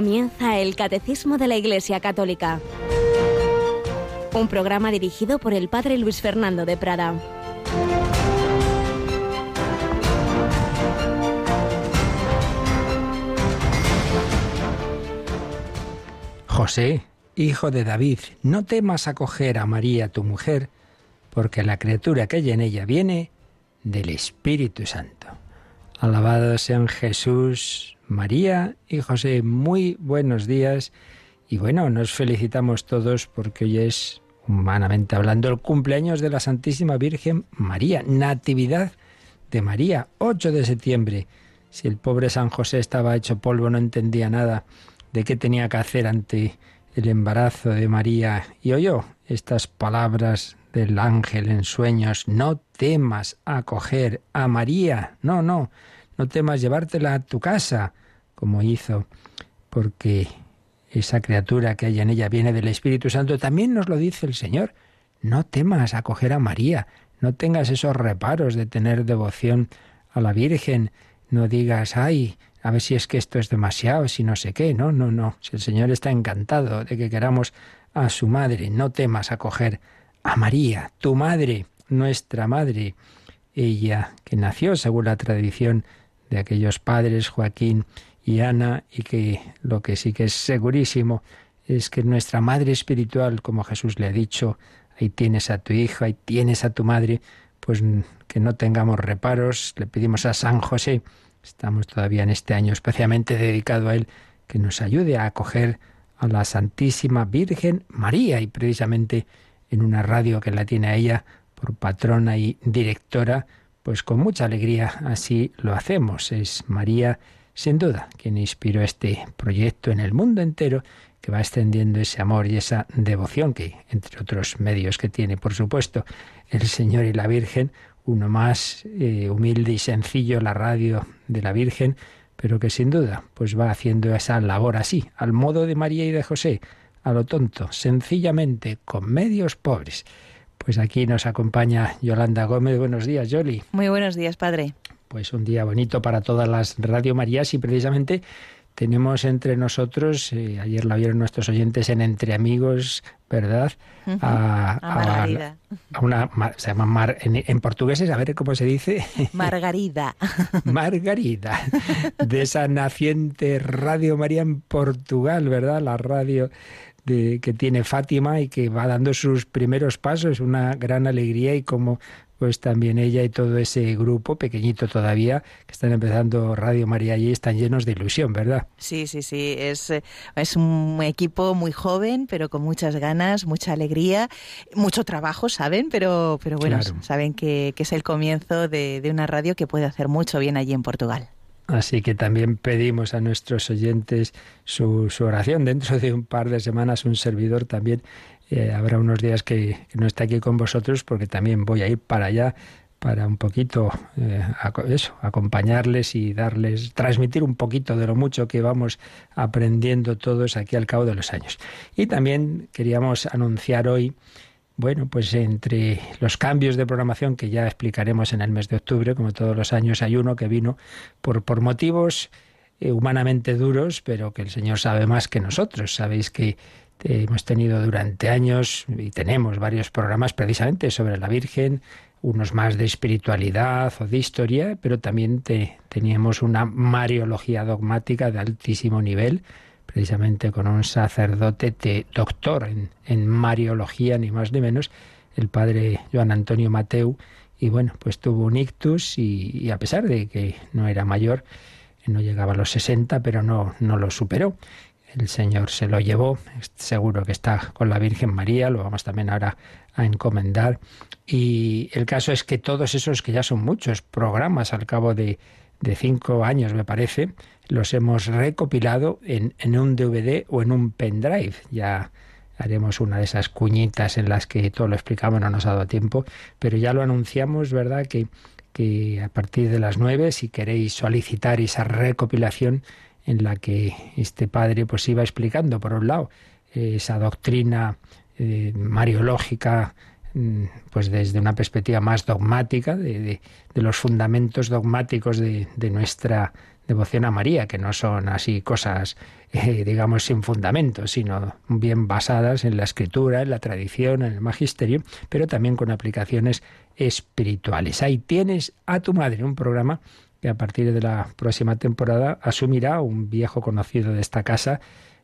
Comienza el Catecismo de la Iglesia Católica. Un programa dirigido por el Padre Luis Fernando de Prada. José, hijo de David, no temas acoger a María tu mujer, porque la criatura que hay en ella viene del Espíritu Santo. Alabados sean Jesús, María y José. Muy buenos días. Y bueno, nos felicitamos todos porque hoy es, humanamente hablando, el cumpleaños de la Santísima Virgen María, Natividad de María, 8 de septiembre. Si el pobre San José estaba hecho polvo, no entendía nada de qué tenía que hacer ante el embarazo de María y oyó estas palabras del ángel en sueños, no temas acoger a María, no, no, no temas llevártela a tu casa, como hizo, porque esa criatura que hay en ella viene del Espíritu Santo. También nos lo dice el Señor, no temas acoger a María, no tengas esos reparos de tener devoción a la Virgen, no digas, ay, a ver si es que esto es demasiado, si no sé qué, no, no, no, si el Señor está encantado de que queramos a su madre, no temas acoger a María, tu madre, nuestra madre, ella que nació según la tradición de aquellos padres, Joaquín y Ana, y que lo que sí que es segurísimo es que nuestra madre espiritual, como Jesús le ha dicho, ahí tienes a tu hija, ahí tienes a tu madre, pues que no tengamos reparos, le pedimos a San José, estamos todavía en este año especialmente dedicado a él, que nos ayude a acoger a la Santísima Virgen María y precisamente en una radio que la tiene a ella por patrona y directora, pues con mucha alegría así lo hacemos. Es María, sin duda, quien inspiró este proyecto en el mundo entero, que va extendiendo ese amor y esa devoción que, entre otros medios que tiene, por supuesto, el Señor y la Virgen, uno más eh, humilde y sencillo, la radio de la Virgen, pero que sin duda pues va haciendo esa labor así, al modo de María y de José, a lo tonto, sencillamente, con medios pobres. Pues aquí nos acompaña Yolanda Gómez. Buenos días, Yoli. Muy buenos días, padre. Pues un día bonito para todas las Radio Marías y precisamente tenemos entre nosotros, eh, ayer lo vieron nuestros oyentes en Entre Amigos, ¿verdad? a, Margarida. A, una, se llama Mar, en, en, portugués, a ver cómo se dice. Margarida. Margarida, de esa naciente Radio María en Portugal, ¿verdad? La radio que tiene Fátima y que va dando sus primeros pasos, una gran alegría y como pues también ella y todo ese grupo, pequeñito todavía, que están empezando Radio María allí, están llenos de ilusión, ¿verdad? Sí, sí, sí. Es, eh, es un equipo muy joven, pero con muchas ganas, mucha alegría, mucho trabajo, ¿saben? Pero, pero bueno, saben que, que, es el comienzo de, de una radio que puede hacer mucho bien allí en Portugal. Así que también pedimos a nuestros oyentes su, oración. Dentro de un par de semanas un servidor también eh, habrá unos días que, no está aquí con vosotros porque también voy a ir para allá para un poquito eh, eso, acompañarles y darles, transmitir un poquito de lo mucho que vamos aprendiendo todos aquí al cabo de los años. Y también queríamos anunciar hoy bueno, pues entre los cambios de programación que ya explicaremos en el mes de octubre, como todos los años, hay uno que vino por, por motivos eh, humanamente duros, pero que el Señor sabe más que nosotros. Sabéis que eh, hemos tenido durante años y tenemos varios programas precisamente sobre la Virgen, unos más de espiritualidad o de historia, pero también teníamos una mariología dogmática de altísimo nivel precisamente con un sacerdote de, doctor en, Mariología, ni más ni menos, el padre Joan Antonio Mateu, y bueno, pues tuvo un ictus y, a pesar de que no era mayor, no llegaba a los 60, pero no, no lo superó. El Señor se lo llevó, seguro que está con la Virgen María, lo vamos también ahora a encomendar. Y el caso es que todos esos, que ya son muchos programas al cabo de, de cinco años, me parece, los hemos recopilado en, en un DVD o en un pendrive. Ya haremos una de esas cuñitas en las que todo lo explicamos, no nos ha dado tiempo, pero ya lo anunciamos, ¿verdad? Que, que a partir de las nueve, si queréis solicitar esa recopilación en la que este padre pues iba explicando, por un lado, esa doctrina eh, mariológica, mm, pues desde una perspectiva más dogmática, de, de, de los fundamentos dogmáticos de, de nuestra devoción a María, que no son así cosas, eh, digamos, sin fundamento, sino bien basadas en la escritura, en la tradición, en el magisterio, pero también con aplicaciones espirituales. Ahí tienes a tu madre, un programa que a partir de la próxima temporada asumirá un viejo conocido de esta casa,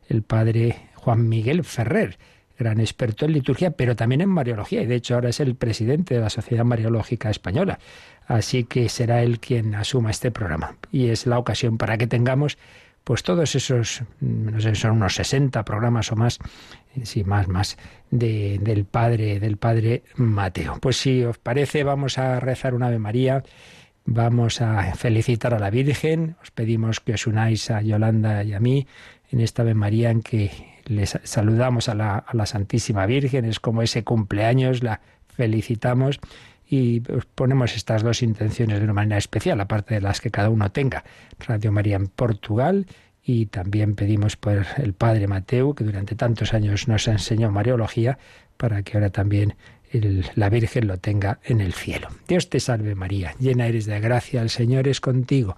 el padre Juan Miguel Ferrer, gran experto en liturgia, pero también en Mariología, y de hecho ahora es el presidente de la Sociedad Mariológica Española. Así que será él quien asuma este programa. Y es la ocasión para que tengamos pues todos esos, no sé, son unos 60 programas o más, sí, más, más, de, del Padre, del Padre Mateo. Pues si os parece, vamos a rezar una Ave María, vamos a felicitar a la Virgen, os pedimos que os unáis a Yolanda y a mí en esta Ave María en que les saludamos a la, Santísima Virgen, es como ese cumpleaños, la felicitamos y ponemos estas dos intenciones de una manera especial, aparte de las que cada uno tenga. Radio María en Portugal y también pedimos por el Padre Mateo, que durante tantos años nos enseñó Mariología, para que ahora también la Virgen lo tenga en el cielo. Dios te salve María, llena eres de gracia, el Señor es contigo.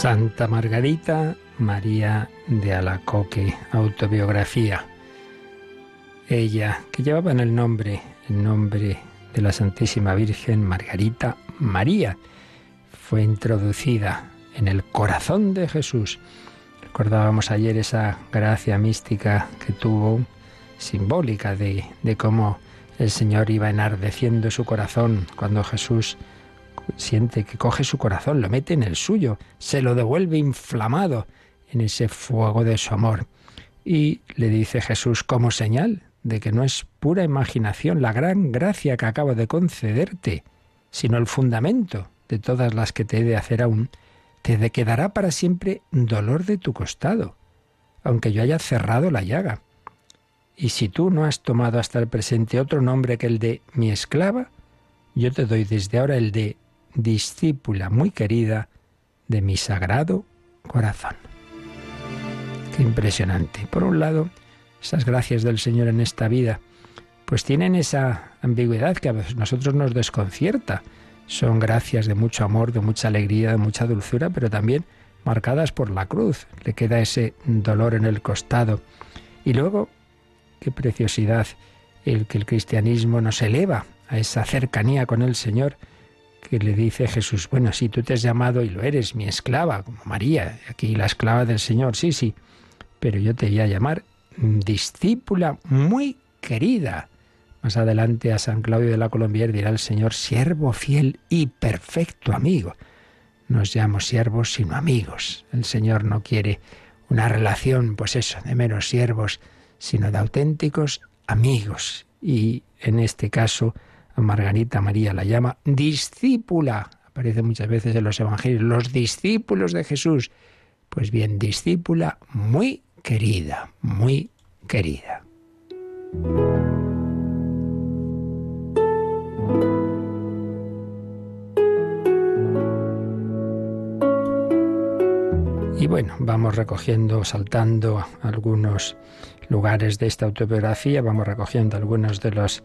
Santa Margarita María de Alacoque, autobiografía. Ella, que llevaba en el nombre, el nombre de la Santísima Virgen Margarita María, fue introducida en el corazón de Jesús. Recordábamos ayer esa gracia mística que tuvo, simbólica de, de cómo el Señor iba enardeciendo su corazón cuando Jesús siente que coge su corazón, lo mete en el suyo, se lo devuelve inflamado en ese fuego de su amor. Y le dice Jesús como señal de que no es pura imaginación la gran gracia que acabo de concederte, sino el fundamento de todas las que te he de hacer aún, te quedará para siempre dolor de tu costado, aunque yo haya cerrado la llaga. Y si tú no has tomado hasta el presente otro nombre que el de mi esclava, yo te doy desde ahora el de discípula muy querida de mi sagrado corazón. Qué impresionante. Por un lado, esas gracias del Señor en esta vida, pues tienen esa ambigüedad que a nosotros nos desconcierta. Son gracias de mucho amor, de mucha alegría, de mucha dulzura, pero también marcadas por la cruz. Le queda ese dolor en el costado. Y luego, qué preciosidad el que el cristianismo nos eleva a esa cercanía con el Señor que le dice Jesús, bueno, si tú te has llamado y lo eres, mi esclava, como María, aquí la esclava del Señor, sí, sí, pero yo te voy a llamar discípula muy querida. Más adelante a San Claudio de la Colombier dirá el Señor, siervo fiel y perfecto amigo. No os llamo siervos, sino amigos. El Señor no quiere una relación, pues eso, de menos siervos, sino de auténticos amigos. Y en este caso, Margarita María la llama discípula. Aparece muchas veces en los evangelios, los discípulos de Jesús. Pues bien, discípula muy querida, muy querida. Y bueno, vamos recogiendo, saltando algunos lugares de esta autobiografía, vamos recogiendo algunos de los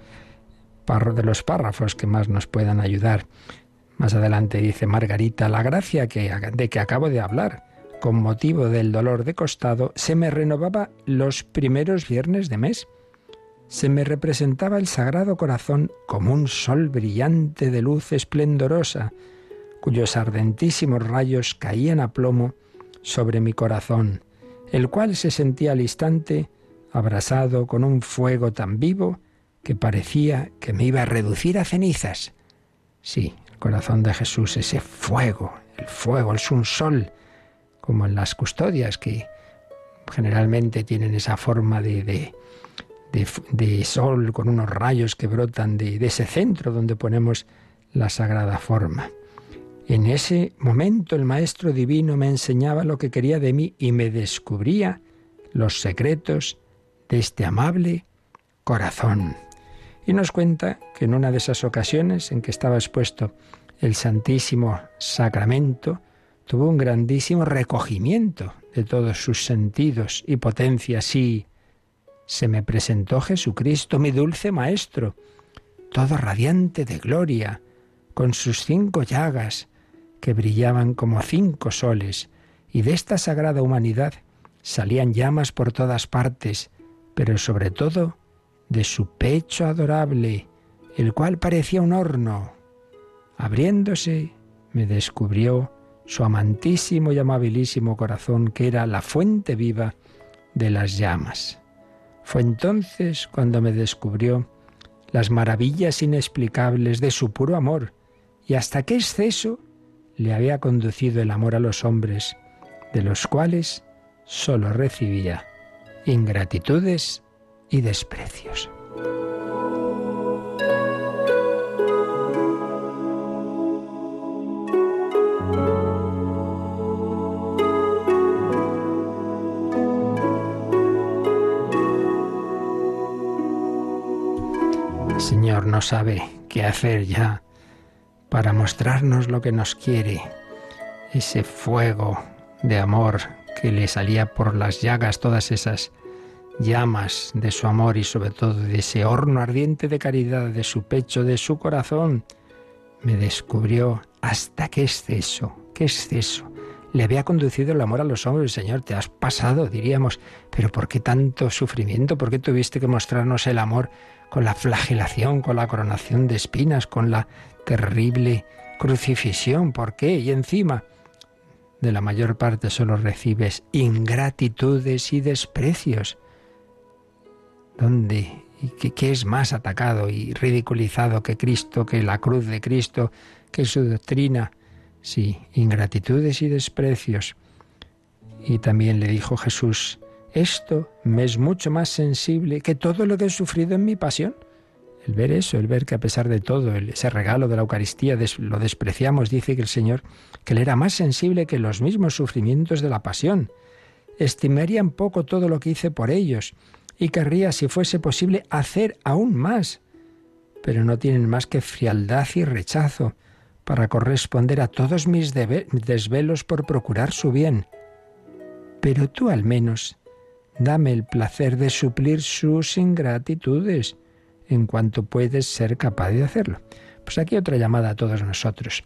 de los párrafos que más nos puedan ayudar. Más adelante dice Margarita, la gracia de que acabo de hablar, con motivo del dolor de costado, se me renovaba los primeros viernes de mes. se me representaba el Sagrado Corazón como un sol brillante de luz esplendorosa, cuyos ardentísimos rayos caían a plomo sobre mi corazón, el cual se sentía al instante abrasado con un fuego tan vivo que parecía que me iba a reducir a cenizas. Sí, el corazón de Jesús, ese fuego, el fuego es un sol, como en las custodias que generalmente tienen esa forma de, de, sol con unos rayos que brotan de, de ese centro donde ponemos la sagrada forma. En ese momento el Maestro Divino me enseñaba lo que quería de mí y me descubría los secretos de este amable corazón. Y nos cuenta que en una de esas ocasiones en que estaba expuesto el Santísimo Sacramento, tuvo un grandísimo recogimiento de todos sus sentidos y potencias y se me presentó Jesucristo, mi dulce Maestro, todo radiante de gloria, con sus cinco llagas, que brillaban como cinco soles, y de esta sagrada humanidad salían llamas por todas partes, pero sobre todo de su pecho adorable, el cual parecía un horno. Abriéndose, me descubrió su amantísimo y amabilísimo corazón, que era la fuente viva de las llamas. Fue entonces cuando me descubrió las maravillas inexplicables de su puro amor y hasta qué exceso le había conducido el amor a los hombres, de los cuales sólo recibía ingratitudes y desprecios. Señor no sabe qué hacer ya para mostrarnos lo que nos quiere, ese fuego de amor que le salía por las llagas, todas esas llamas de su amor y sobre todo de ese horno ardiente de caridad de su pecho, de su corazón, me descubrió hasta qué exceso, qué exceso. Le había conducido el amor a los hombres, Señor, te has pasado, diríamos, pero ¿por qué tanto sufrimiento? ¿Por qué tuviste que mostrarnos el amor con la flagelación, con la coronación de espinas, con la terrible crucifixión? ¿Por qué? Y encima, de la mayor parte solo recibes ingratitudes y desprecios. ¿Dónde y qué, es más atacado y ridiculizado que Cristo, que la cruz de Cristo, que su doctrina? Sí, ingratitudes y desprecios. Y también le dijo Jesús, esto me es mucho más sensible que todo lo que he sufrido en mi pasión. El ver eso, el ver que a pesar de todo, ese regalo de la Eucaristía lo despreciamos, dice que el Señor, que le era más sensible que los mismos sufrimientos de la pasión. Estimaría un poco todo lo que hice por ellos y querría, si fuese posible, hacer aún más. Pero no tienen más que frialdad y rechazo para corresponder a todos mis desvelos por procurar su bien. Pero tú al menos dame el placer de suplir sus ingratitudes en cuanto puedes ser capaz de hacerlo. Pues aquí otra llamada a todos nosotros,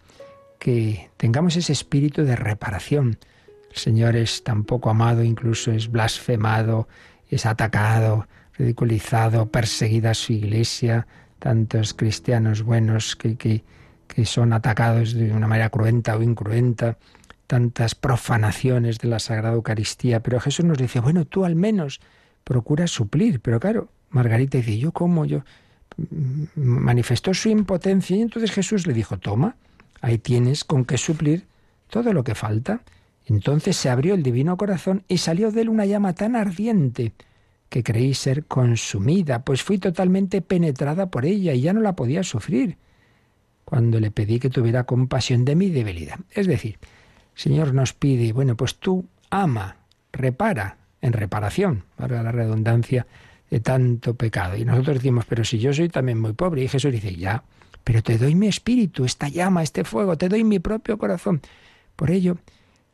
que tengamos ese espíritu de reparación. El Señor es tan poco amado, incluso es blasfemado, es atacado, ridiculizado, perseguida su iglesia, tantos cristianos buenos que, que, que son atacados de una manera cruenta o incruenta, tantas profanaciones de la Sagrada Eucaristía, pero Jesús nos dice, bueno, tú al menos procura suplir, pero claro, Margarita dice, ¿yo cómo? Yo manifestó su impotencia y entonces Jesús le dijo, toma, ahí tienes con qué suplir todo lo que falta. Entonces se abrió el divino corazón y salió de él una llama tan ardiente que creí ser consumida, pues fui totalmente penetrada por ella y ya no la podía sufrir cuando le pedí que tuviera compasión de mi debilidad. Es decir, Señor nos pide, bueno, pues tú ama, repara, en reparación, para la redundancia, de tanto pecado. Y nosotros decimos, pero si yo soy también muy pobre. Y Jesús dice, ya, pero te doy mi espíritu, esta llama, este fuego, te doy mi propio corazón. Por ello,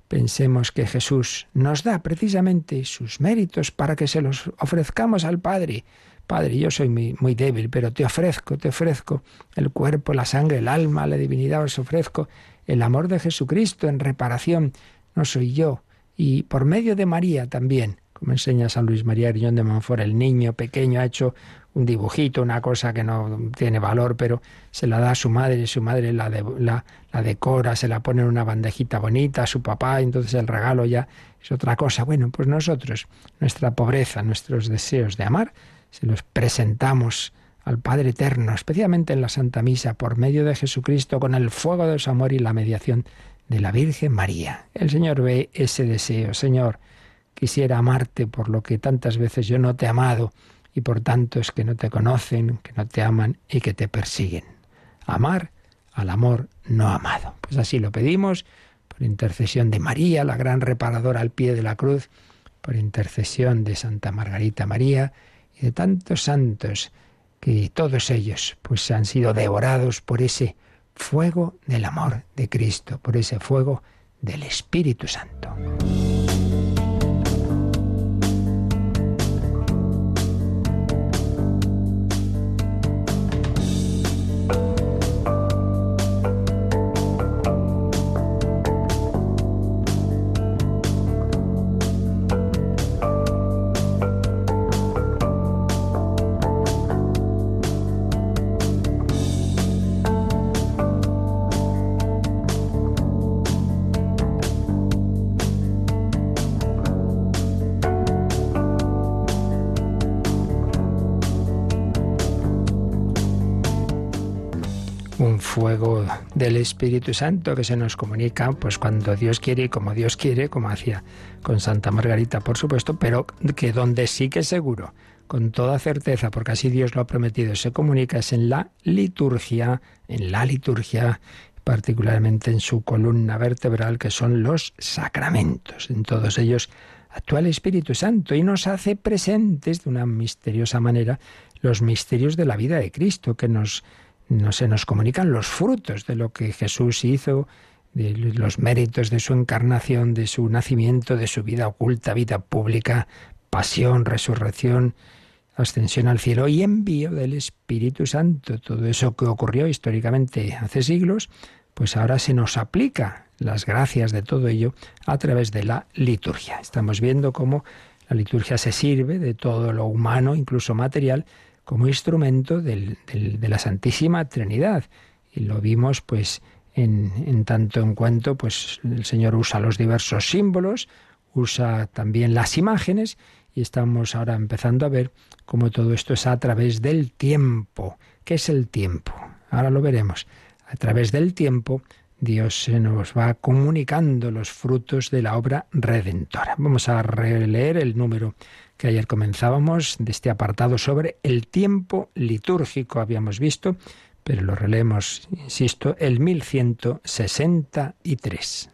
pensemos que Jesús nos da precisamente sus méritos para que se los ofrezcamos al Padre. Padre, yo soy muy, muy débil, pero te ofrezco, te ofrezco el cuerpo, la sangre, el alma, la divinidad, os ofrezco el amor de Jesucristo en reparación. No soy yo. Y por medio de María también, como enseña San Luis María Griñón de Monfort, el niño pequeño ha hecho un dibujito, una cosa que no tiene valor, pero se la da a su madre y su madre la, la, la, decora, se la pone en una bandejita bonita a su papá, y entonces el regalo ya es otra cosa. Bueno, pues nosotros, nuestra pobreza, nuestros deseos de amar, se los presentamos al Padre Eterno, especialmente en la Santa Misa, por medio de Jesucristo, con el fuego de su amor y la mediación de la Virgen María. El Señor ve ese deseo. Señor, quisiera amarte por lo que tantas veces yo no te he amado y por tanto es que no te conocen, que no te aman y que te persiguen. Amar al amor no amado. Pues así lo pedimos por intercesión de María, la gran reparadora al pie de la cruz, por intercesión de Santa Margarita María y de tantos santos que todos ellos pues han sido devorados por ese fuego del amor de Cristo, por ese fuego del Espíritu Santo. Espíritu Santo que se nos comunica pues cuando Dios quiere y como Dios quiere, como hacía con Santa Margarita, por supuesto, pero que donde sí que seguro, con toda certeza, porque así Dios lo ha prometido, se comunica es en la liturgia, en la liturgia particularmente en su columna vertebral, que son los sacramentos. En todos ellos actúa el Espíritu Santo y nos hace presentes de una misteriosa manera los misterios de la vida de Cristo, que nos no se nos comunican los frutos de lo que Jesús hizo, de los méritos de su encarnación, de su nacimiento, de su vida oculta, vida pública, pasión, resurrección, ascensión al cielo y envío del Espíritu Santo. Todo eso que ocurrió históricamente hace siglos, pues ahora se nos aplica las gracias de todo ello a través de la liturgia. Estamos viendo cómo la liturgia se sirve de todo lo humano, incluso material, como instrumento de la Santísima Trinidad. Y lo vimos pues en, en, tanto en cuanto pues el Señor usa los diversos símbolos, usa también las imágenes y estamos ahora empezando a ver cómo todo esto es a través del tiempo. ¿Qué es el tiempo? Ahora lo veremos. A través del tiempo Dios se nos va comunicando los frutos de la obra redentora. Vamos a releer el número que ayer comenzábamos de este apartado sobre el tiempo litúrgico, habíamos visto, pero lo releemos, insisto, el 1163.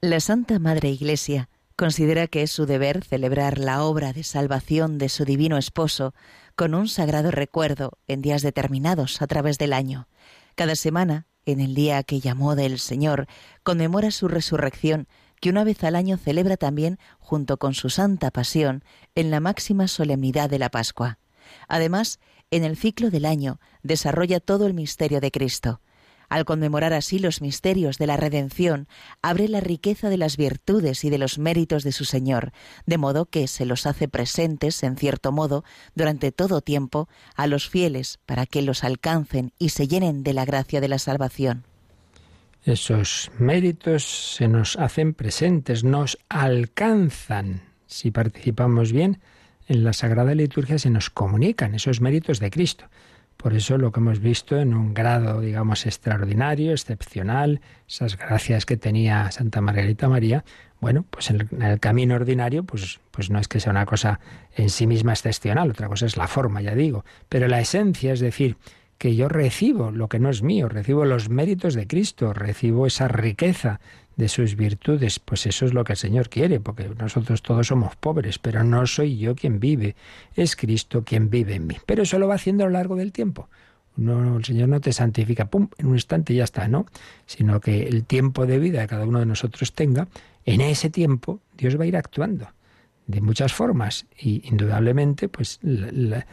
La Santa Madre Iglesia considera que es su deber celebrar la obra de salvación de su divino esposo con un sagrado recuerdo en días determinados a través del año. Cada semana, en el día que llamó del Señor, conmemora su resurrección que una vez al año celebra también, junto con su Santa Pasión, en la máxima solemnidad de la Pascua. Además, en el ciclo del año desarrolla todo el misterio de Cristo. Al conmemorar así los misterios de la redención, abre la riqueza de las virtudes y de los méritos de su Señor, de modo que se los hace presentes, en cierto modo, durante todo tiempo, a los fieles, para que los alcancen y se llenen de la gracia de la salvación. Esos méritos se nos hacen presentes, nos alcanzan. Si participamos bien en la Sagrada Liturgia, se nos comunican esos méritos de Cristo. Por eso lo que hemos visto en un grado, digamos, extraordinario, excepcional, esas gracias que tenía Santa Margarita María, bueno, pues en el, camino ordinario, pues, pues no es que sea una cosa en sí misma excepcional, otra cosa es la forma, ya digo, pero la esencia, es decir, que yo recibo lo que no es mío, recibo los méritos de Cristo, recibo esa riqueza de sus virtudes, pues eso es lo que el Señor quiere, porque nosotros todos somos pobres, pero no soy yo quien vive, es Cristo quien vive en mí. Pero eso lo va haciendo a lo largo del tiempo. No, el Señor no te santifica, pum, en un instante ya está, ¿no? Sino que el tiempo de vida que cada uno de nosotros tenga, en ese tiempo Dios va a ir actuando de muchas formas y indudablemente pues la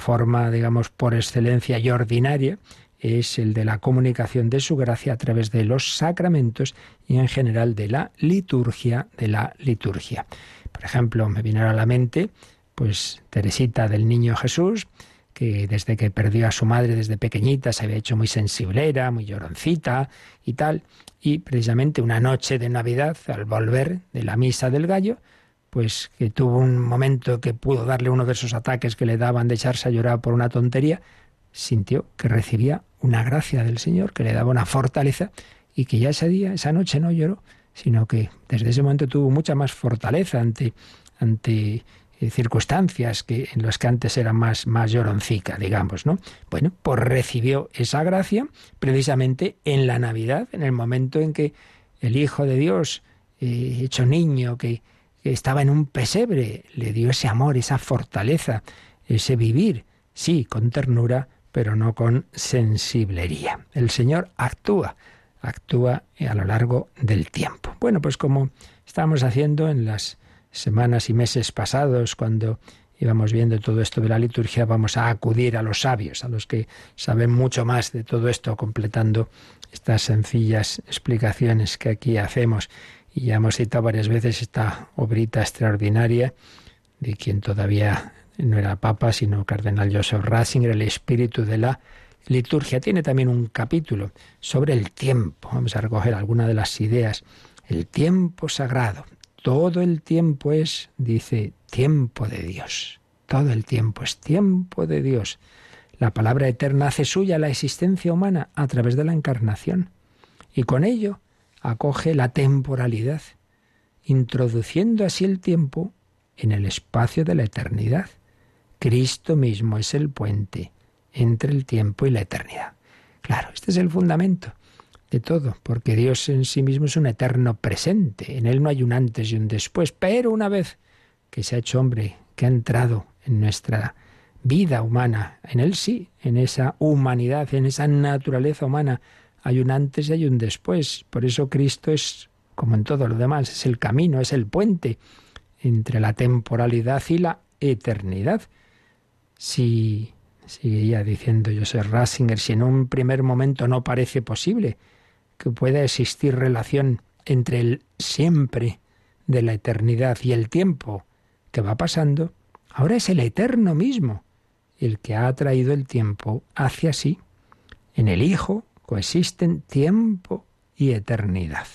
forma, digamos, por excelencia y ordinaria es el de la comunicación de su gracia a través de los sacramentos y en general de la liturgia de la liturgia. Por ejemplo, me vinieron a la mente, pues Teresita del Niño Jesús, que desde que perdió a su madre desde pequeñita se había hecho muy sensiblera, muy lloroncita y tal, y precisamente una noche de Navidad, al volver de la misa del gallo, pues que tuvo un momento que pudo darle uno de esos ataques que le daban de echarse a llorar por una tontería, sintió que recibía una gracia del Señor, que le daba una fortaleza y que ya ese día, esa noche no lloró, sino que desde ese momento tuvo mucha más fortaleza ante, ante eh, circunstancias que en las que antes era más, más lloroncica, digamos, ¿no? Bueno, pues recibió esa gracia precisamente en la Navidad, en el momento en que el Hijo de Dios, eh, hecho niño, que, que estaba en un pesebre, le dio ese amor, esa fortaleza, ese vivir, sí, con ternura, pero no con sensiblería. El Señor actúa, actúa a lo largo del tiempo. Bueno, pues como estamos haciendo en las semanas y meses pasados, cuando íbamos viendo todo esto de la liturgia, vamos a acudir a los sabios, a los que saben mucho más de todo esto, completando estas sencillas explicaciones que aquí hacemos. Y ya hemos citado varias veces esta obrita extraordinaria de quien todavía no era papa, sino cardenal Joseph Ratzinger, el espíritu de la liturgia. Tiene también un capítulo sobre el tiempo. Vamos a recoger algunas de las ideas. El tiempo sagrado. Todo el tiempo es, dice, tiempo de Dios. Todo el tiempo es tiempo de Dios. La palabra eterna hace suya la existencia humana a través de la encarnación y con ello acoge la temporalidad, introduciendo así el tiempo en el espacio de la eternidad. Cristo mismo es el puente entre el tiempo y la eternidad. Claro, este es el fundamento de todo, porque Dios en sí mismo es un eterno presente, en Él no hay un antes y un después, pero una vez que se ha hecho hombre, que ha entrado en nuestra vida humana, en Él sí, en esa humanidad, en esa naturaleza humana, hay un antes y hay un después. Por eso Cristo es, como en todo lo demás, es el camino, es el puente entre la temporalidad y la eternidad. Si, seguía diciendo Joseph Ratzinger, si en un primer momento no parece posible que pueda existir relación entre el siempre de la eternidad y el tiempo que va pasando, ahora es el eterno mismo el que ha traído el tiempo hacia sí. En el Hijo coexisten tiempo y eternidad.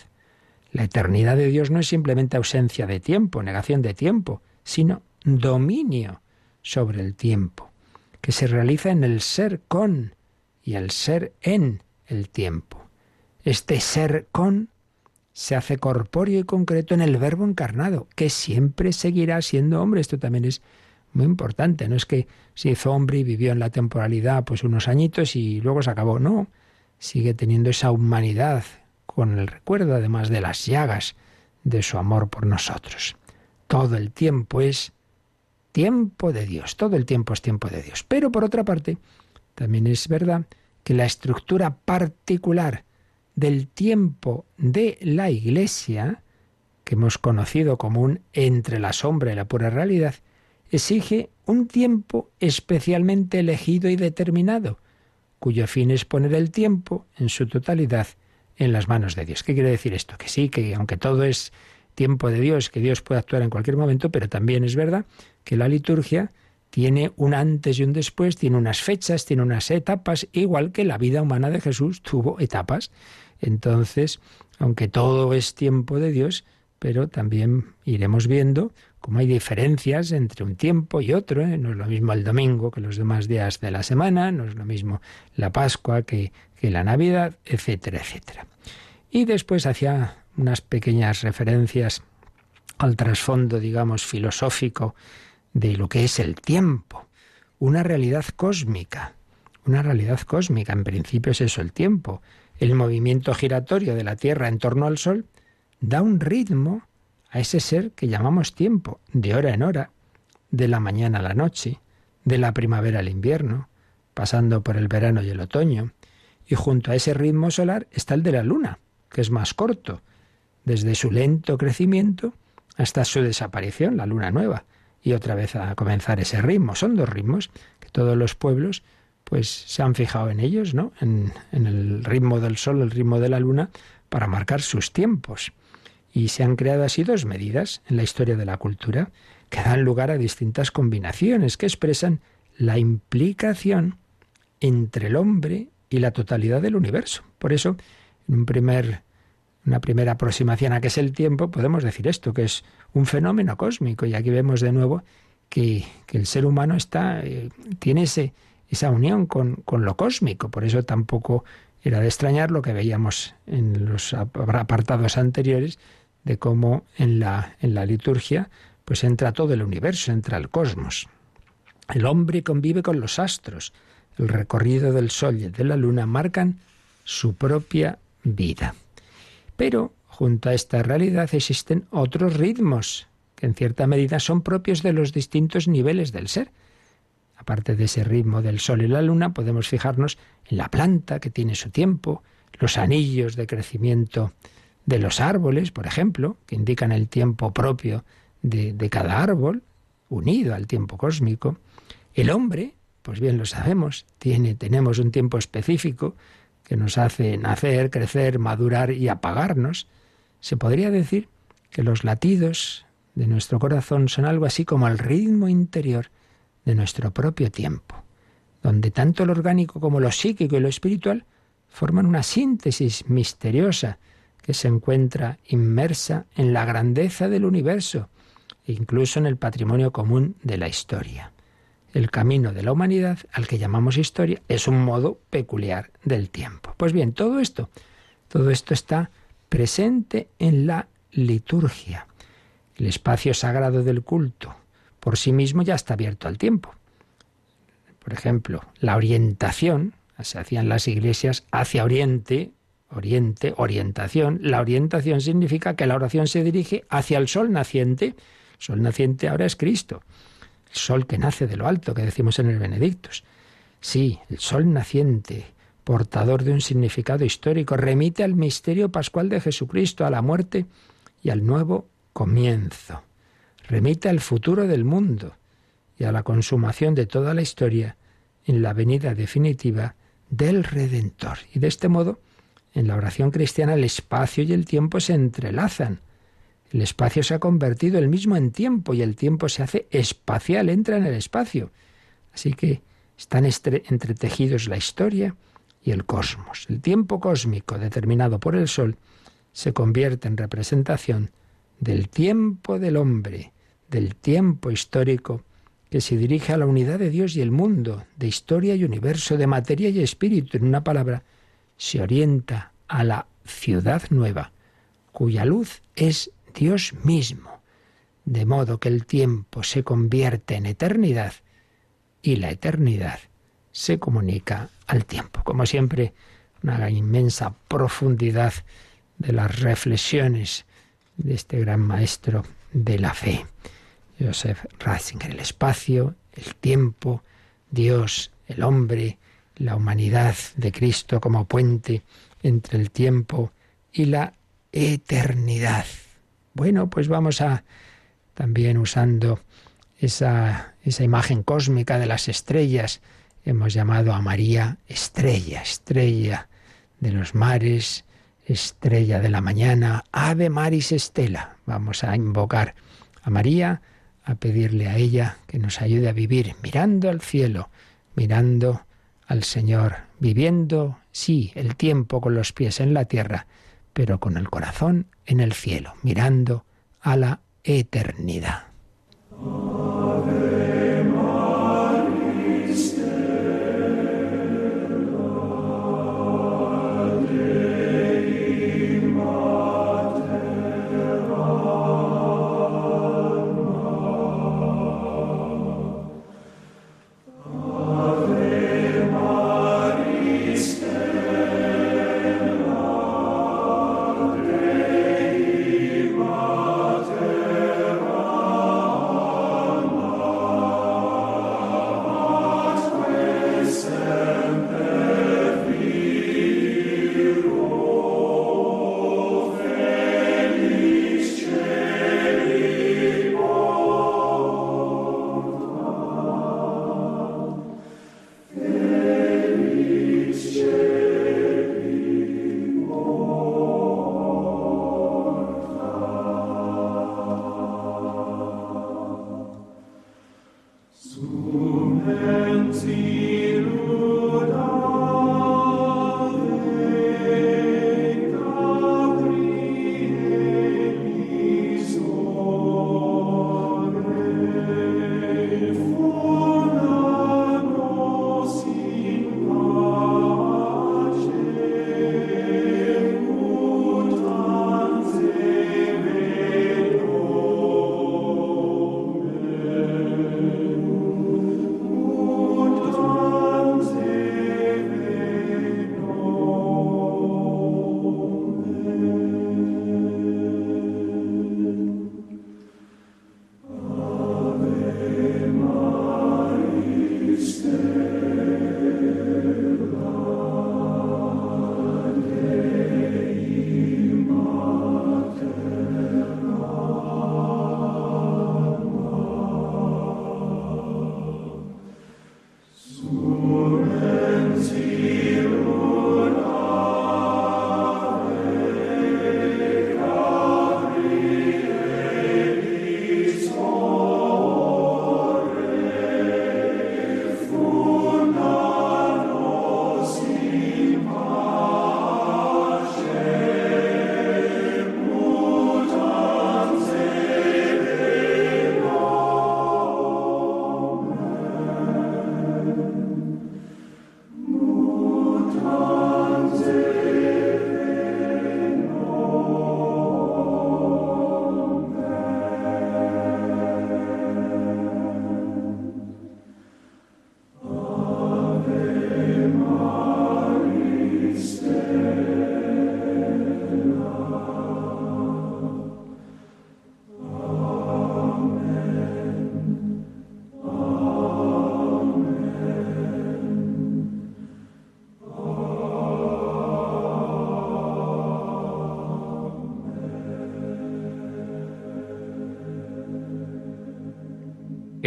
La eternidad de Dios no es simplemente ausencia de tiempo, negación de tiempo, sino dominio sobre el tiempo, que se realiza en el ser con y el ser en el tiempo. Este ser con se hace corpóreo y concreto en el verbo encarnado, que siempre seguirá siendo hombre. Esto también es muy importante. No es que se hizo hombre y vivió en la temporalidad pues unos añitos y luego se acabó. No, sigue teniendo esa humanidad con el recuerdo además de las llagas de su amor por nosotros. Todo el tiempo es tiempo de Dios, todo el tiempo es tiempo de Dios. Pero por otra parte, también es verdad que la estructura particular del tiempo de la Iglesia, que hemos conocido como un entre la sombra y la pura realidad, exige un tiempo especialmente elegido y determinado, cuyo fin es poner el tiempo en su totalidad en las manos de Dios. ¿Qué quiere decir esto? Que sí, que aunque todo es tiempo de Dios, que Dios puede actuar en cualquier momento, pero también es verdad que la liturgia tiene un antes y un después, tiene unas fechas, tiene unas etapas, igual que la vida humana de Jesús tuvo etapas. Entonces, aunque todo es tiempo de Dios, pero también iremos viendo cómo hay diferencias entre un tiempo y otro. ¿eh? No es lo mismo el domingo que los demás días de la semana, no es lo mismo la Pascua que, que la Navidad, etcétera, etcétera. Y después hacía unas pequeñas referencias al trasfondo, digamos, filosófico de lo que es el tiempo, una realidad cósmica, una realidad cósmica, en principio es eso el tiempo, el movimiento giratorio de la Tierra en torno al Sol, da un ritmo a ese ser que llamamos tiempo, de hora en hora, de la mañana a la noche, de la primavera al invierno, pasando por el verano y el otoño. Y junto a ese ritmo solar está el de la luna, que es más corto, desde su lento crecimiento hasta su desaparición, la luna nueva, y otra vez a comenzar ese ritmo. Son dos ritmos que todos los pueblos pues se han fijado en ellos, ¿no? En, el ritmo del sol, el ritmo de la luna, para marcar sus tiempos. Y se han creado así dos medidas en la historia de la cultura que dan lugar a distintas combinaciones que expresan la implicación entre el hombre y la totalidad del universo. Por eso, en un primer, una primera aproximación a qué es el tiempo, podemos decir esto, que es un fenómeno cósmico. Y aquí vemos de nuevo que, el ser humano está, eh, tiene ese, esa unión con, con lo cósmico. Por eso tampoco era de extrañar lo que veíamos en los apartados anteriores de cómo en la, en la liturgia pues entra todo el universo, entra el cosmos. El hombre convive con los astros. El recorrido del sol y de la luna marcan su propia vida. Pero junto a esta realidad existen otros ritmos que en cierta medida son propios de los distintos niveles del ser. Aparte de ese ritmo del sol y la luna, podemos fijarnos en la planta que tiene su tiempo, los anillos de crecimiento de los árboles, por ejemplo, que indican el tiempo propio de, de cada árbol, unido al tiempo cósmico. El hombre, pues bien lo sabemos, tiene, tenemos un tiempo específico que nos hace nacer, crecer, madurar y apagarnos. Se podría decir que los latidos de nuestro corazón son algo así como el ritmo interior de nuestro propio tiempo, donde tanto lo orgánico como lo psíquico y lo espiritual forman una síntesis misteriosa que se encuentra inmersa en la grandeza del universo e incluso en el patrimonio común de la historia. El camino de la humanidad, al que llamamos historia, es un modo peculiar del tiempo. Pues bien, todo esto, todo esto está presente en la liturgia. El espacio sagrado del culto, por sí mismo ya está abierto al tiempo. Por ejemplo, la orientación, se hacían las iglesias hacia oriente, oriente, orientación. La orientación significa que la oración se dirige hacia el sol naciente. El sol naciente ahora es Cristo, el sol que nace de lo alto, que decimos en el Benedictus. Sí, el sol naciente, portador de un significado histórico, remite al misterio pascual de Jesucristo, a la muerte y al nuevo comienzo remite al futuro del mundo y a la consumación de toda la historia en la venida definitiva del Redentor. Y de este modo, en la oración cristiana el espacio y el tiempo se entrelazan. El espacio se ha convertido el mismo en tiempo y el tiempo se hace espacial, entra en el espacio. Así que están entretejidos la historia y el cosmos. El tiempo cósmico determinado por el Sol se convierte en representación del tiempo del hombre, del tiempo histórico que se dirige a la unidad de Dios y el mundo, de historia y universo, de materia y espíritu, en una palabra, se orienta a la ciudad nueva, cuya luz es Dios mismo, de modo que el tiempo se convierte en eternidad y la eternidad se comunica al tiempo. Como siempre, una inmensa profundidad de las reflexiones de este gran maestro de la fe. Joseph Ratzinger, el espacio, el tiempo, Dios, el hombre, la humanidad de Cristo como puente entre el tiempo y la eternidad. Bueno, pues vamos a también usando esa, esa imagen cósmica de las estrellas, hemos llamado a María estrella, estrella de los mares, estrella de la mañana, ave maris estela. Vamos a invocar a María a pedirle a ella que nos ayude a vivir mirando al cielo, mirando al Señor, viviendo, sí, el tiempo con los pies en la tierra, pero con el corazón en el cielo, mirando a la eternidad.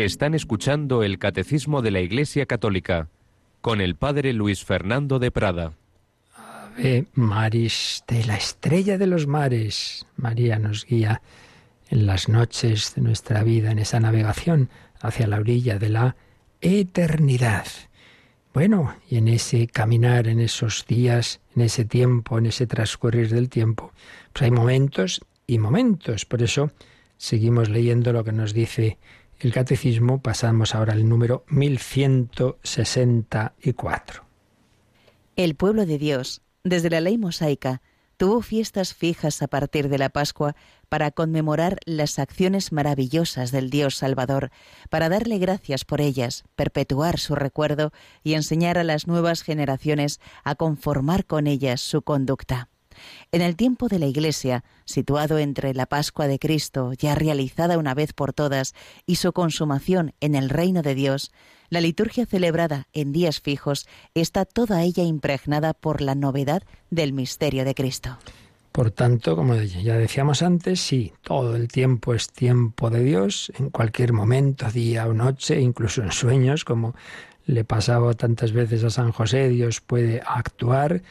Están escuchando el Catecismo de la Iglesia Católica con el Padre Luis Fernando de Prada. Ave Maris de la estrella de los mares. María nos guía en las noches de nuestra vida, en esa navegación hacia la orilla de la eternidad. Bueno, y en ese caminar, en esos días, en ese tiempo, en ese transcurrir del tiempo, pues hay momentos y momentos. Por eso seguimos leyendo lo que nos dice el catecismo. Pasamos ahora al número 1164. El pueblo de Dios, desde la ley mosaica, tuvo fiestas fijas a partir de la Pascua para conmemorar las acciones maravillosas del Dios Salvador, para darle gracias por ellas, perpetuar su recuerdo y enseñar a las nuevas generaciones a conformar con ellas su conducta. En el tiempo de la Iglesia, situado entre la Pascua de Cristo, ya realizada una vez por todas, y su consumación en el reino de Dios, la liturgia celebrada en días fijos está toda ella impregnada por la novedad del misterio de Cristo. Por tanto, como ya decíamos antes, sí, todo el tiempo es tiempo de Dios, en cualquier momento, día o noche, incluso en sueños, como le pasaba tantas veces a San José, Dios puede actuar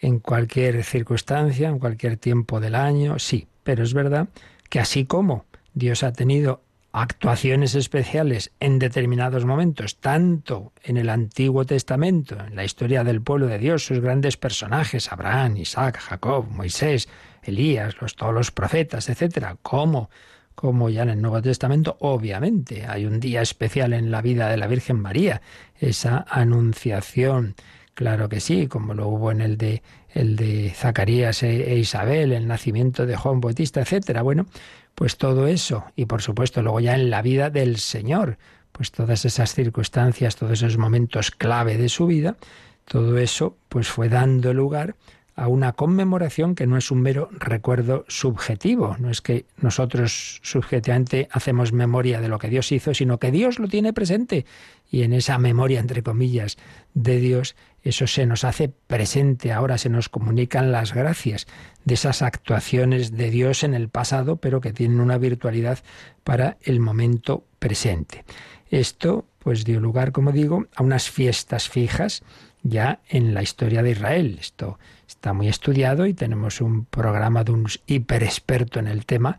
en cualquier circunstancia, en cualquier tiempo del año, sí, pero es verdad que así como Dios ha tenido actuaciones especiales en determinados momentos, tanto en el Antiguo Testamento, en la historia del pueblo de Dios, sus grandes personajes, Abraham, Isaac, Jacob, Moisés, Elías, los, todos los profetas, etcétera, como como ya en el Nuevo Testamento, obviamente hay un día especial en la vida de la Virgen María, esa anunciación, claro que sí, como lo hubo en el de el de Zacarías e, e Isabel, el nacimiento de Juan Bautista, etcétera. Bueno, pues todo eso, y por supuesto luego ya en la vida del Señor, pues todas esas circunstancias, todos esos momentos clave de su vida, todo eso pues fue dando lugar a una conmemoración que no es un mero recuerdo subjetivo, no es que nosotros subjetivamente hacemos memoria de lo que Dios hizo, sino que Dios lo tiene presente y en esa memoria, entre comillas, de Dios, eso se nos hace presente, ahora se nos comunican las gracias de esas actuaciones de Dios en el pasado, pero que tienen una virtualidad para el momento presente. Esto pues dio lugar, como digo, a unas fiestas fijas ya en la historia de Israel. Esto está muy estudiado y tenemos un programa de un hiperexperto en el tema,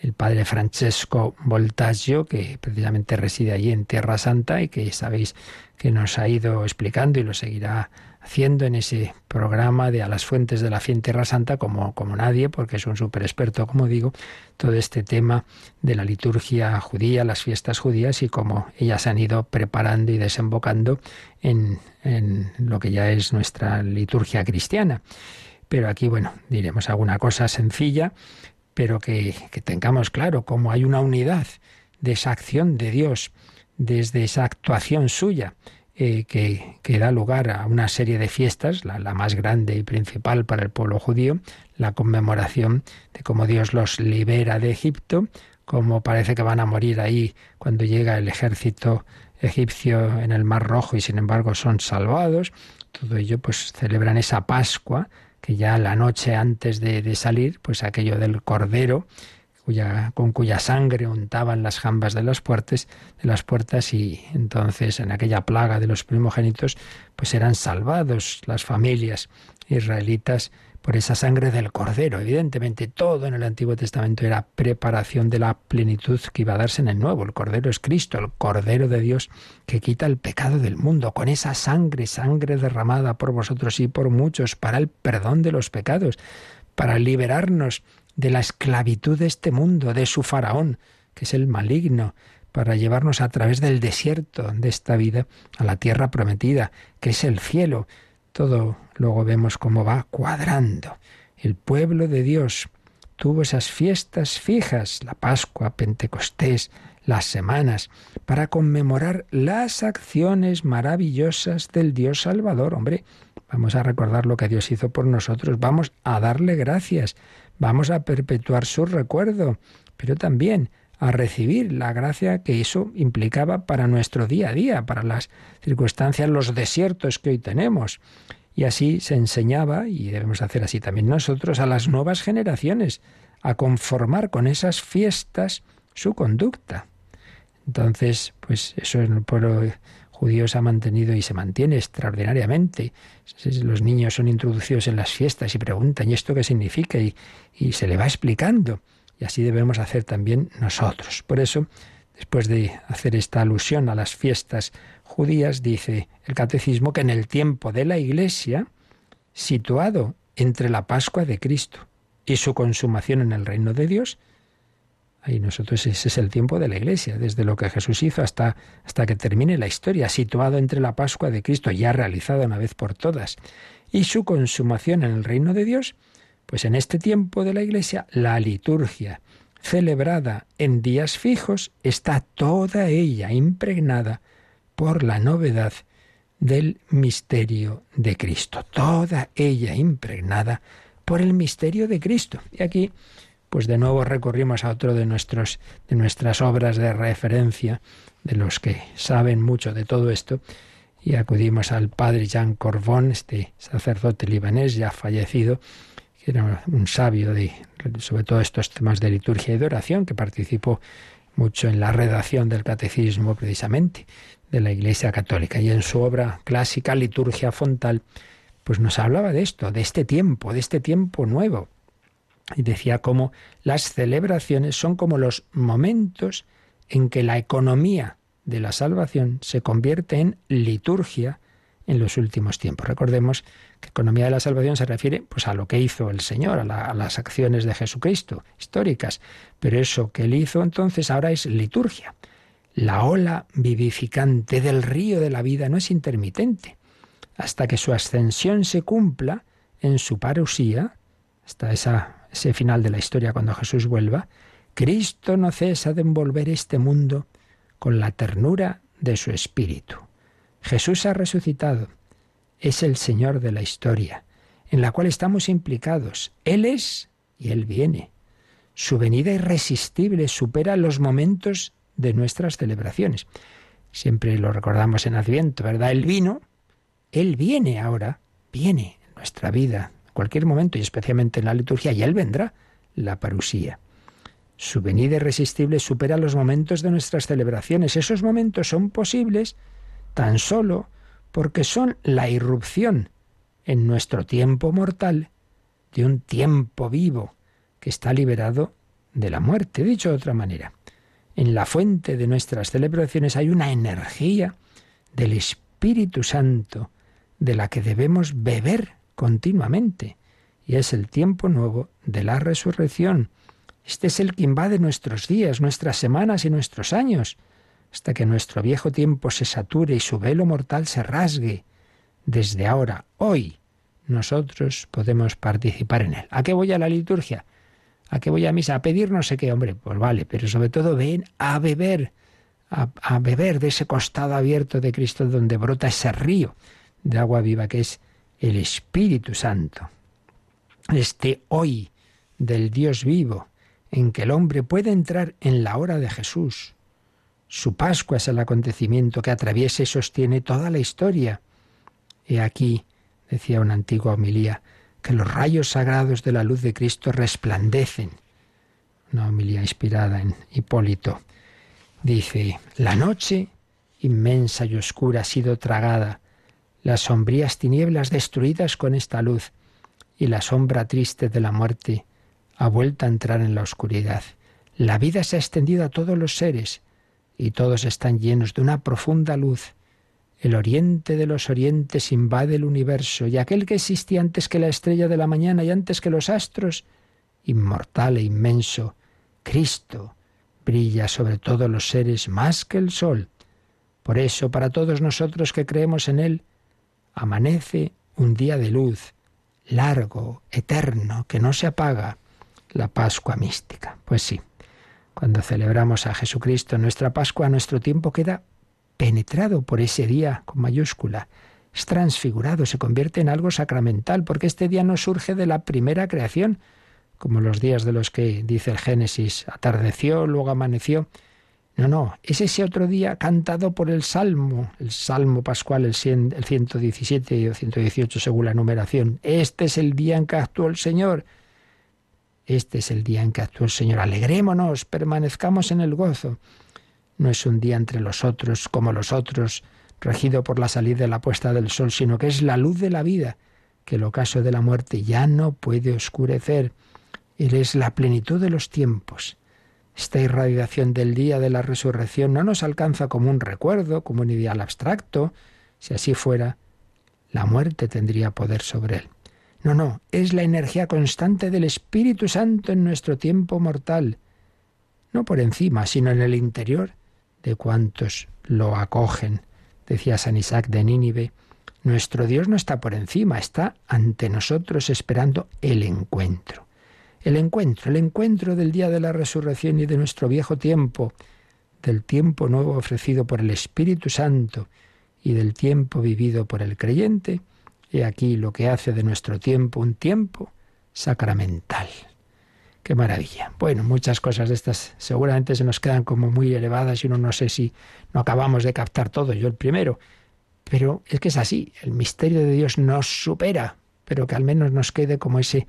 el padre Francesco Voltaggio, que precisamente reside allí en Tierra Santa y que sabéis que nos ha ido explicando y lo seguirá haciendo en ese programa de A las fuentes de la fe en Tierra Santa como, como nadie, porque es un súper experto, como digo, todo este tema de la liturgia judía, las fiestas judías y cómo ellas han ido preparando y desembocando en, en lo que ya es nuestra liturgia cristiana. Pero aquí, bueno, diremos alguna cosa sencilla, pero que, tengamos claro cómo hay una unidad de esa acción de Dios, desde esa actuación suya eh, que, da lugar a una serie de fiestas, la, más grande y principal para el pueblo judío, la conmemoración de cómo Dios los libera de Egipto, cómo parece que van a morir ahí cuando llega el ejército egipcio en el Mar Rojo y sin embargo son salvados. Todo ello pues celebran esa Pascua que ya la noche antes de, de salir, pues aquello del Cordero, con cuya sangre untaban las jambas de las puertas, de las puertas y entonces en aquella plaga de los primogénitos pues eran salvados las familias israelitas por esa sangre del cordero. Evidentemente todo en el Antiguo Testamento era preparación de la plenitud que iba a darse en el Nuevo. El cordero es Cristo, el cordero de Dios que quita el pecado del mundo, con esa sangre, sangre derramada por vosotros y por muchos para el perdón de los pecados, para liberarnos de la esclavitud de este mundo, de su faraón, que es el maligno, para llevarnos a través del desierto de esta vida a la tierra prometida, que es el cielo. Todo luego vemos cómo va cuadrando. El pueblo de Dios tuvo esas fiestas fijas, la Pascua, Pentecostés, las semanas, para conmemorar las acciones maravillosas del Dios Salvador. Hombre, vamos a recordar lo que Dios hizo por nosotros, vamos a darle gracias, Vamos a perpetuar su recuerdo, pero también a recibir la gracia que eso implicaba para nuestro día a día, para las circunstancias, los desiertos que hoy tenemos. Y así se enseñaba, y debemos hacer así también nosotros, a las nuevas generaciones, a conformar con esas fiestas su conducta. Entonces, pues eso en el pueblo judío se ha mantenido y se mantiene extraordinariamente. Los niños son introducidos en las fiestas y preguntan, ¿y esto qué significa? Y, y se le va explicando. Y así debemos hacer también nosotros. Por eso, después de hacer esta alusión a las fiestas judías, dice el catecismo que en el tiempo de la Iglesia, situado entre la Pascua de Cristo y su consumación en el reino de Dios, y nosotros ese es el tiempo de la Iglesia, desde lo que Jesús hizo hasta, hasta que termine la historia, situado entre la Pascua de Cristo, ya realizada una vez por todas, y su consumación en el reino de Dios, pues en este tiempo de la Iglesia, la liturgia, celebrada en días fijos, está toda ella impregnada por la novedad del misterio de Cristo, toda ella impregnada por el misterio de Cristo. Y aquí pues de nuevo recurrimos a otro de nuestros de nuestras obras de referencia de los que saben mucho de todo esto y acudimos al padre Jean Corbon, este sacerdote libanés ya fallecido, que era un sabio de sobre todo estos temas de liturgia y de oración, que participó mucho en la redacción del catecismo precisamente de la Iglesia Católica y en su obra clásica Liturgia Fontal pues nos hablaba de esto, de este tiempo, de este tiempo nuevo, y decía cómo las celebraciones son como los momentos en que la economía de la salvación se convierte en liturgia en los últimos tiempos. Recordemos que economía de la salvación se refiere pues, a lo que hizo el Señor, a, a, las acciones de Jesucristo, históricas. Pero eso que él hizo entonces ahora es liturgia. La ola vivificante del río de la vida no es intermitente. Hasta que su ascensión se cumpla en su parusía, hasta ese final de la historia cuando Jesús vuelva, Cristo no cesa de envolver este mundo con la ternura de su espíritu. Jesús ha resucitado, es el Señor de la historia, en la cual estamos implicados. Él es y Él viene. Su venida irresistible supera los momentos de nuestras celebraciones. Siempre lo recordamos en Adviento, ¿verdad? Él vino, Él viene ahora, viene en nuestra vida, cualquier momento y especialmente en la liturgia, y Él vendrá, la parusía. Su venida irresistible supera los momentos de nuestras celebraciones. Esos momentos son posibles tan solo porque son la irrupción en nuestro tiempo mortal de un tiempo vivo que está liberado de la muerte. Dicho de otra manera, en la fuente de nuestras celebraciones hay una energía del Espíritu Santo de la que debemos beber continuamente. Y es el tiempo nuevo de la resurrección. Este es el que invade nuestros días, nuestras semanas y nuestros años, hasta que nuestro viejo tiempo se sature y su velo mortal se rasgue. Desde ahora, hoy, nosotros podemos participar en él. ¿A qué voy a la liturgia? ¿A qué voy a misa? A pedir no sé qué, hombre, pues vale, pero sobre todo ven a beber, a, beber de ese costado abierto de Cristo donde brota ese río de agua viva que es el Espíritu Santo, este hoy del Dios vivo, en que el hombre puede entrar en la hora de Jesús. Su Pascua es el acontecimiento que atraviesa y sostiene toda la historia. He aquí, decía una antigua homilía, que los rayos sagrados de la luz de Cristo resplandecen. Una homilía inspirada en Hipólito. Dice, la noche, inmensa y oscura, ha sido tragada las sombrías tinieblas destruidas con esta luz, y la sombra triste de la muerte ha vuelto a entrar en la oscuridad. La vida se ha extendido a todos los seres, y todos están llenos de una profunda luz. El oriente de los orientes invade el universo, y aquel que existía antes que la estrella de la mañana y antes que los astros, inmortal e inmenso, Cristo, brilla sobre todos los seres más que el sol. Por eso, para todos nosotros que creemos en Él, amanece un día de luz, largo, eterno, que no se apaga, la Pascua mística. Pues sí, cuando celebramos a Jesucristo, nuestra Pascua, nuestro tiempo queda penetrado por ese día con mayúscula. Es transfigurado, se convierte en algo sacramental, porque este día no surge de la primera creación, como los días de los que dice el Génesis, atardeció, luego amaneció, no, no, es ese otro día cantado por el Salmo, el Salmo Pascual, el, 117 o 118 según la numeración. Este es el día en que actuó el Señor. Este es el día en que actuó el Señor. Alegrémonos, permanezcamos en el gozo. No es un día entre los otros como los otros, regido por la salida de la puesta del sol, sino que es la luz de la vida, que el ocaso de la muerte ya no puede oscurecer. Él es la plenitud de los tiempos. Esta irradiación del día de la resurrección no nos alcanza como un recuerdo, como un ideal abstracto. Si así fuera, la muerte tendría poder sobre él. No, no, es la energía constante del Espíritu Santo en nuestro tiempo mortal, no por encima, sino en el interior de cuantos lo acogen. Decía San Isaac de Nínive, nuestro Dios no está por encima, está ante nosotros esperando el encuentro. El encuentro, el encuentro del día de la resurrección y de nuestro viejo tiempo, del tiempo nuevo ofrecido por el Espíritu Santo y del tiempo vivido por el creyente, y aquí lo que hace de nuestro tiempo un tiempo sacramental. Qué maravilla. Bueno, muchas cosas de estas seguramente se nos quedan como muy elevadas y uno no sé si no acabamos de captar todo, yo el primero. Pero es que es así, el misterio de Dios nos supera, pero que al menos nos quede como ese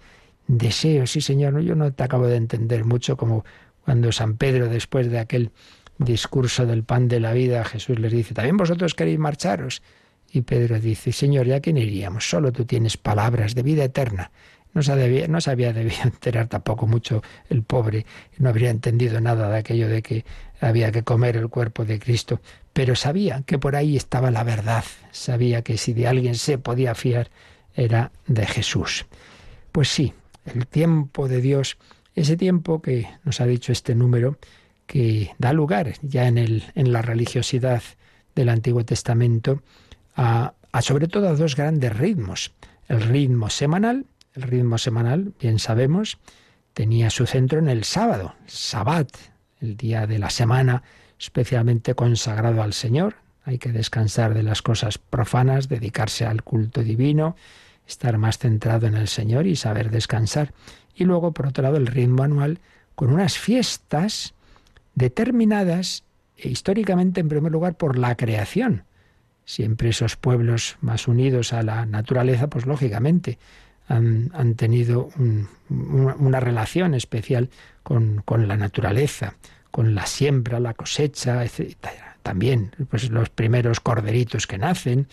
deseo. Sí, Señor, yo no te acabo de entender mucho como cuando San Pedro, después de aquel discurso del pan de la vida, Jesús les dice, ¿también vosotros queréis marcharos? Y Pedro dice, Señor, ¿ya quién iríamos? Solo tú tienes palabras de vida eterna. No se, había, no había debido enterar tampoco mucho el pobre, no habría entendido nada de aquello de que había que comer el cuerpo de Cristo, pero sabía que por ahí estaba la verdad, sabía que si de alguien se podía fiar era de Jesús. Pues sí, el tiempo de Dios, ese tiempo que nos ha dicho este número, que da lugar ya en, el, en la religiosidad del Antiguo Testamento a, a sobre todo a dos grandes ritmos. El ritmo semanal, el ritmo semanal, bien sabemos, tenía su centro en el sábado, Sabbat, el día de la semana especialmente consagrado al Señor. Hay que descansar de las cosas profanas, dedicarse al culto divino, estar más centrado en el Señor y saber descansar. Y luego, por otro lado, el ritmo anual con unas fiestas determinadas e históricamente, en primer lugar, por la creación. Siempre esos pueblos más unidos a la naturaleza, pues lógicamente han, tenido una relación especial con, la naturaleza, con la siembra, la cosecha, etc. También pues, los primeros corderitos que nacen.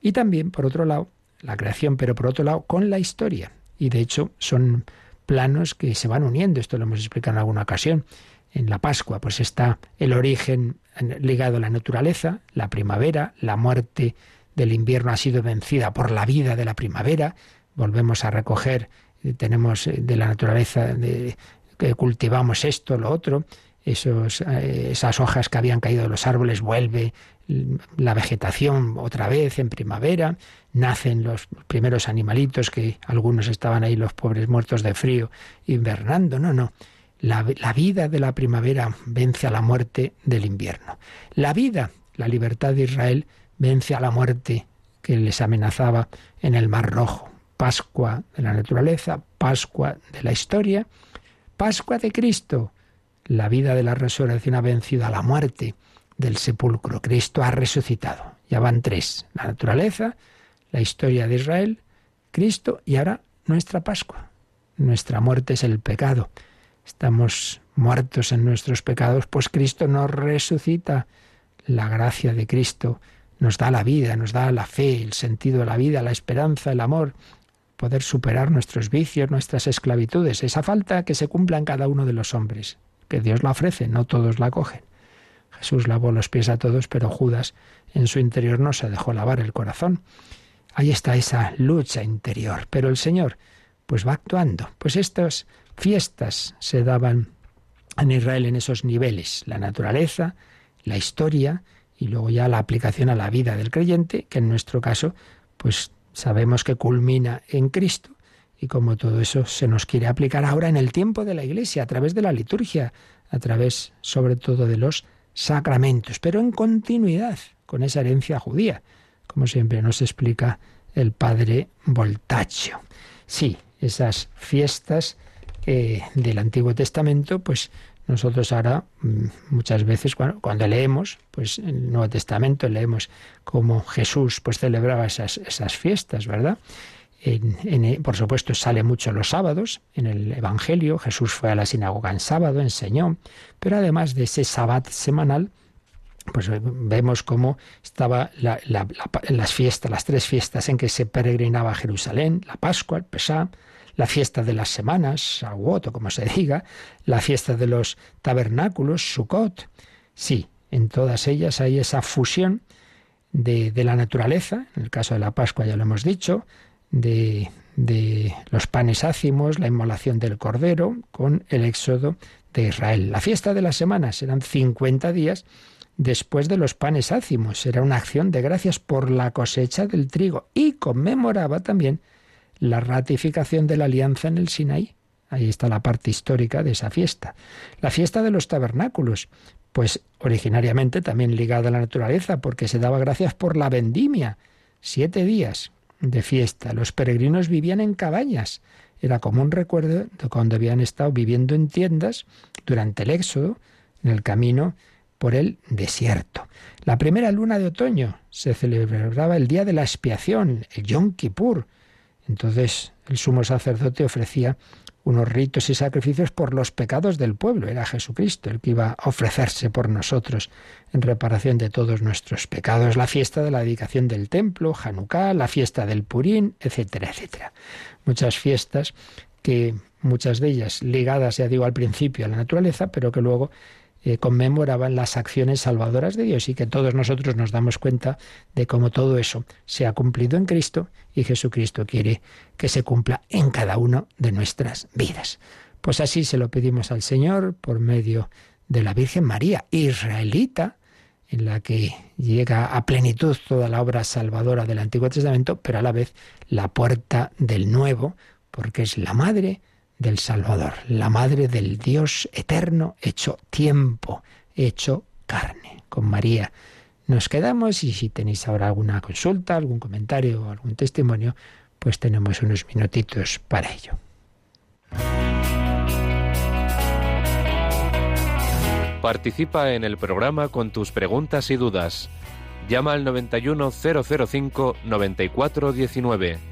Y también, por otro lado, la creación, pero por otro lado con la historia. Y de hecho son planos que se van uniendo, esto lo hemos explicado en alguna ocasión. En la Pascua, pues está el origen ligado a la naturaleza, la primavera, la muerte del invierno ha sido vencida por la vida de la primavera, volvemos a recoger, eh, tenemos eh, de la naturaleza, que cultivamos esto, lo otro, esos, eh, esas hojas que habían caído de los árboles, vuelve la vegetación otra vez en primavera, nacen los primeros animalitos que algunos estaban ahí los pobres muertos de frío invernando, no, no. La, la vida de la primavera vence a la muerte del invierno. La vida, la libertad de Israel, vence a la muerte que les amenazaba en el Mar Rojo. Pascua de la naturaleza, Pascua de la historia, Pascua de Cristo. La vida de la resurrección ha vencido a la muerte del sepulcro. Cristo ha resucitado. Ya van tres. La naturaleza, la historia de Israel, Cristo y ahora nuestra Pascua. Nuestra muerte es el pecado. Estamos muertos en nuestros pecados, pues Cristo nos resucita. La gracia de Cristo nos da la vida, nos da la fe, el sentido de la vida, la esperanza, el amor, poder superar nuestros vicios, nuestras esclavitudes, esa falta que se cumpla en cada uno de los hombres, que Dios la ofrece, no todos la cogen. Jesús lavó los pies a todos, pero Judas en su interior no se dejó lavar el corazón. Ahí está esa lucha interior. Pero el Señor, pues va actuando. Pues estas fiestas se daban en Israel en esos niveles, la naturaleza, la historia y luego ya la aplicación a la vida del creyente, que en nuestro caso, pues sabemos que culmina en Cristo. Y como todo eso se nos quiere aplicar ahora en el tiempo de la Iglesia, a través de la liturgia, a través sobre todo de los sacramentos, pero en continuidad con esa herencia judía como siempre nos explica el padre Voltaccio. Sí, esas fiestas eh, del Antiguo Testamento, pues nosotros ahora mm, muchas veces cuando, leemos, pues en el Nuevo Testamento leemos cómo Jesús pues celebraba esas, esas fiestas, ¿verdad? por supuesto, sale mucho los sábados en el Evangelio. Jesús fue a la sinagoga en sábado, enseñó. Pero además de ese sabbat semanal, pues vemos cómo estaba las fiestas, las tres fiestas en que se peregrinaba a Jerusalén, la Pascua, el Pesá, la fiesta de las semanas, Aguot o como se diga, la fiesta de los tabernáculos, Sukkot. Sí, en todas ellas hay esa fusión de, de la naturaleza, en el caso de la Pascua ya lo hemos dicho, de, de los panes ácimos, la inmolación del cordero, con el éxodo de Israel. La fiesta de las semanas eran 50 días después de los panes ácimos. Era una acción de gracias por la cosecha del trigo y conmemoraba también la ratificación de la alianza en el Sinaí. Ahí está la parte histórica de esa fiesta. La fiesta de los tabernáculos, pues originariamente también ligada a la naturaleza, porque se daba gracias por la vendimia. Siete días de fiesta. Los peregrinos vivían en cabañas. Era como un recuerdo de cuando habían estado viviendo en tiendas durante el éxodo, en el camino por el desierto. La primera luna de otoño se celebraba el día de la expiación, el Yom Kippur. Entonces el sumo sacerdote ofrecía unos ritos y sacrificios por los pecados del pueblo. Era Jesucristo el que iba a ofrecerse por nosotros en reparación de todos nuestros pecados. La fiesta de la dedicación del templo, Hanukkah, la fiesta del Purín, etcétera, etcétera. Muchas fiestas que muchas de ellas ligadas, ya digo, al principio a la naturaleza, pero que luego eh, conmemoraban las acciones salvadoras de Dios y que todos nosotros nos damos cuenta de cómo todo eso se ha cumplido en Cristo y Jesucristo quiere que se cumpla en cada una de nuestras vidas. Pues así se lo pedimos al Señor por medio de la Virgen María, israelita, en la que llega a plenitud toda la obra salvadora del Antiguo Testamento, pero a la vez la puerta del Nuevo, porque es la madre del Salvador, la madre del Dios eterno hecho tiempo, hecho carne. Con María nos quedamos y si tenéis ahora alguna consulta, algún comentario o algún testimonio, pues tenemos unos minutitos para ello. Participa en el programa con tus preguntas y dudas. Llama al 91005 9419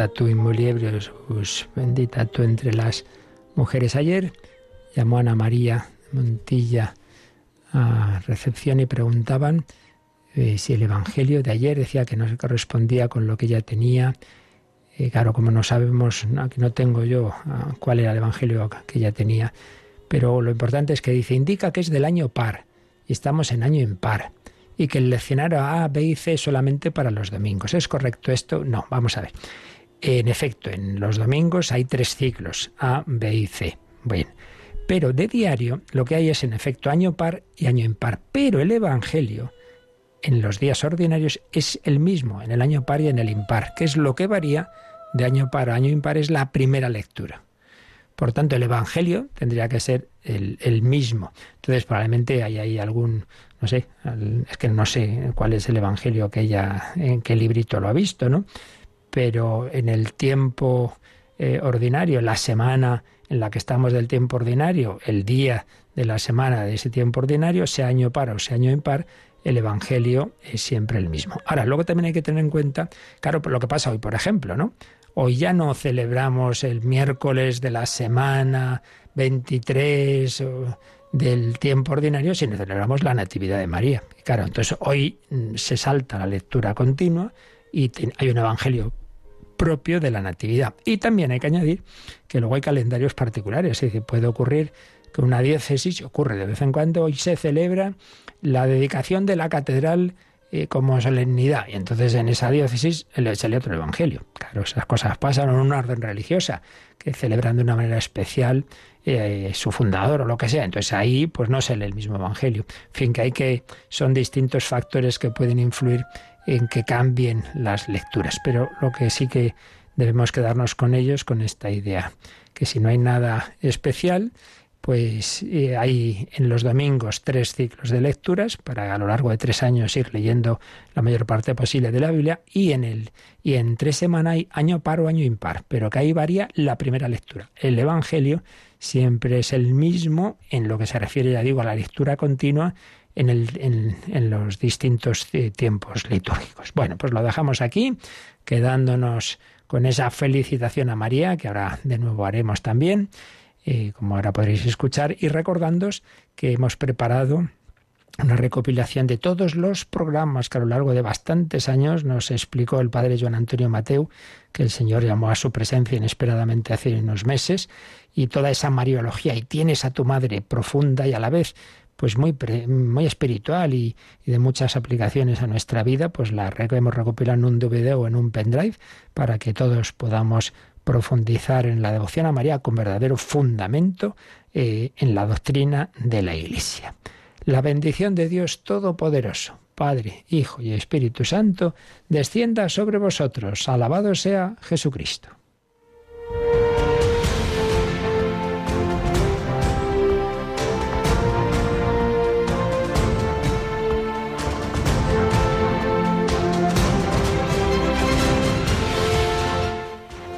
Benedicta tu in mulieribus, bendita tú entre las mujeres. Ayer llamó Ana María Montilla a recepción y preguntaban eh, si el Evangelio de ayer decía que no se correspondía con lo que ella tenía. Eh, claro, como no sabemos, aquí no tengo yo ah, cuál era el Evangelio que ella tenía, pero lo importante es que dice, indica que es del año par, y estamos en año impar, y que el leccionario A, B y C solamente para los domingos. ¿Es correcto esto? No, vamos a ver. En efecto, en los domingos hay tres ciclos, A, B y C. Bueno, pero de diario lo que hay es en efecto año par y año impar. Pero el Evangelio en los días ordinarios es el mismo, en el año par y en el impar, que es lo que varía de año par a año impar, es la primera lectura. Por tanto, el Evangelio tendría que ser el, mismo. Entonces, probablemente hay ahí algún, no sé, es que no sé cuál es el Evangelio que ella, en qué librito lo ha visto, ¿no? Pero en el tiempo eh, ordinario, la semana en la que estamos del tiempo ordinario, el día de la semana de ese tiempo ordinario, sea año par o sea año impar, el Evangelio es siempre el mismo. Ahora, luego también hay que tener en cuenta, claro, lo que pasa hoy, por ejemplo, ¿no? Hoy ya no celebramos el miércoles de la semana 23 del tiempo ordinario, sino celebramos la Natividad de María. claro, entonces hoy mm, se salta la lectura continua y hay un Evangelio propio de la Natividad. Y también hay que añadir que luego hay calendarios particulares, es decir, puede ocurrir que una diócesis, ocurre de vez en cuando, hoy se celebra la dedicación de la catedral eh, como solemnidad. Y entonces en esa diócesis le sale otro evangelio. Claro, esas cosas pasan en una orden religiosa, que celebran de una manera especial eh, su fundador o lo que sea. Entonces ahí pues no se lee el mismo evangelio. En fin, que hay que, son distintos factores que pueden influir en que cambien las lecturas. Pero lo que sí que debemos quedarnos con ellos, con esta idea, que si no hay nada especial, pues eh, hay en los domingos tres ciclos de lecturas para a lo largo de tres años ir leyendo la mayor parte posible de la Biblia y en el y en tres semanas hay año par o año impar, pero que ahí varía la primera lectura. El Evangelio siempre es el mismo en lo que se refiere, ya digo, a la lectura continua en, los distintos eh, tiempos litúrgicos. Bueno, pues lo dejamos aquí, quedándonos con esa felicitación a María, que ahora de nuevo haremos también, eh, como ahora podréis escuchar, y recordándos que hemos preparado una recopilación de todos los programas que a lo largo de bastantes años nos explicó el padre Joan Antonio Mateu, que el Señor llamó a su presencia inesperadamente hace unos meses, y toda esa mariología, y tienes a tu madre profunda y a la vez pues muy, muy espiritual y, de muchas aplicaciones a nuestra vida, pues la hemos recopilado en un DVD o en un pendrive para que todos podamos profundizar en la devoción a María con verdadero fundamento eh, en la doctrina de la Iglesia. La bendición de Dios Todopoderoso, Padre, Hijo y Espíritu Santo, descienda sobre vosotros. Alabado sea Jesucristo.